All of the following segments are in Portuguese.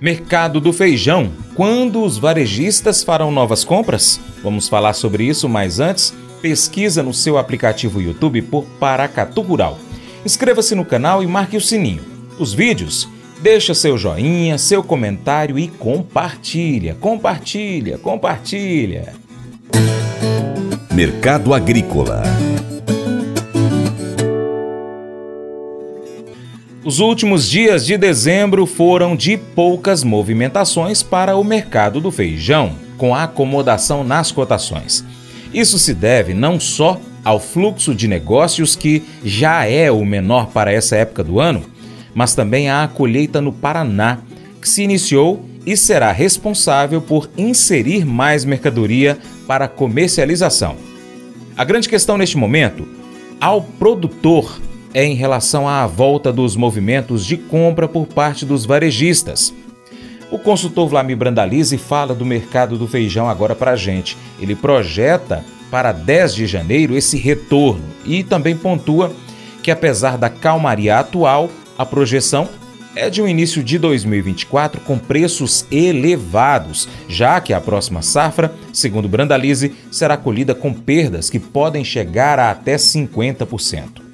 Mercado do feijão. Quando os varejistas farão novas compras? Vamos falar sobre isso, mas antes, pesquisa no seu aplicativo YouTube por Paracatu Rural. Inscreva-se no canal e marque o sininho. Os vídeos, deixa seu joinha, seu comentário e compartilha, compartilha, compartilha. Mercado Agrícola Os últimos dias de dezembro foram de poucas movimentações para o mercado do feijão, com acomodação nas cotações. Isso se deve não só ao fluxo de negócios, que já é o menor para essa época do ano, mas também à colheita no Paraná, que se iniciou e será responsável por inserir mais mercadoria para comercialização. A grande questão neste momento, ao produtor é em relação à volta dos movimentos de compra por parte dos varejistas. O consultor Vlamir Brandalize fala do mercado do feijão agora para a gente. Ele projeta para 10 de janeiro esse retorno e também pontua que, apesar da calmaria atual, a projeção é de um início de 2024 com preços elevados, já que a próxima safra, segundo Brandalize, será colhida com perdas que podem chegar a até 50%.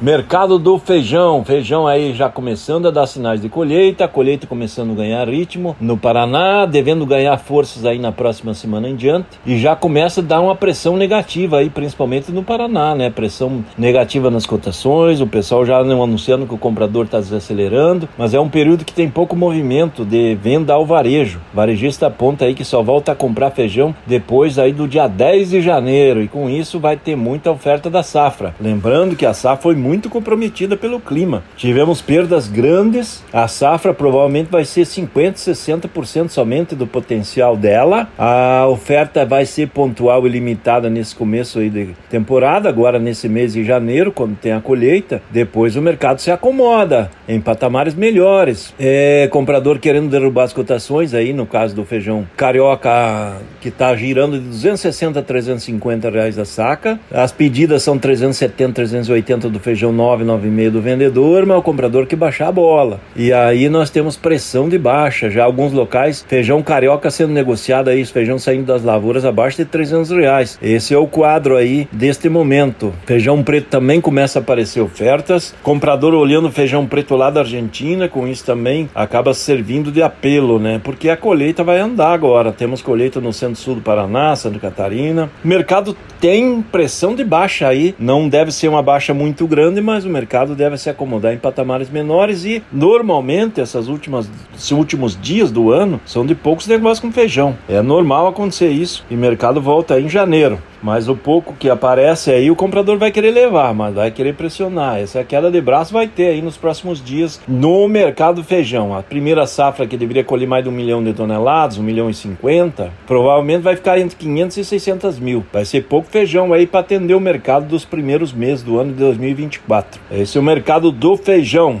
Mercado do feijão, feijão aí já começando a dar sinais de colheita, colheita começando a ganhar ritmo no Paraná, devendo ganhar forças aí na próxima semana em diante, e já começa a dar uma pressão negativa aí, principalmente no Paraná, né? Pressão negativa nas cotações, o pessoal já anunciando que o comprador está desacelerando, mas é um período que tem pouco movimento de venda ao varejo. O varejista aponta aí que só volta a comprar feijão depois aí do dia 10 de janeiro, e com isso vai ter muita oferta da safra. Lembrando que a safra foi muito muito comprometida pelo clima. Tivemos perdas grandes, a safra provavelmente vai ser 50, 60% somente do potencial dela. A oferta vai ser pontual e limitada nesse começo aí de temporada, agora nesse mês de janeiro, quando tem a colheita. Depois o mercado se acomoda em patamares melhores. É, comprador querendo derrubar as cotações aí, no caso do feijão carioca, que está girando de 260 a 350 reais a saca. As pedidas são 370, 380 do feijão feijão 9, 9,5 do vendedor, mas o comprador que baixar a bola. E aí nós temos pressão de baixa. Já alguns locais, feijão carioca sendo negociado aí, feijão saindo das lavouras abaixo de 300 reais. Esse é o quadro aí deste momento. Feijão preto também começa a aparecer ofertas. Comprador olhando feijão preto lá da Argentina, com isso também acaba servindo de apelo, né? Porque a colheita vai andar agora. Temos colheita no centro-sul do Paraná, Santa Catarina. O mercado tem pressão de baixa aí. Não deve ser uma baixa muito grande grande, mas o mercado deve se acomodar em patamares menores e normalmente essas últimas, esses últimos dias do ano são de poucos negócios com feijão. É normal acontecer isso e o mercado volta em janeiro. Mas o pouco que aparece aí, o comprador vai querer levar, mas vai querer pressionar. Essa queda de braço vai ter aí nos próximos dias no mercado feijão. A primeira safra que deveria colher mais de um milhão de toneladas, um milhão e cinquenta, provavelmente vai ficar entre 500 e 600 mil. Vai ser pouco feijão aí para atender o mercado dos primeiros meses do ano de 2024. Esse é o mercado do feijão.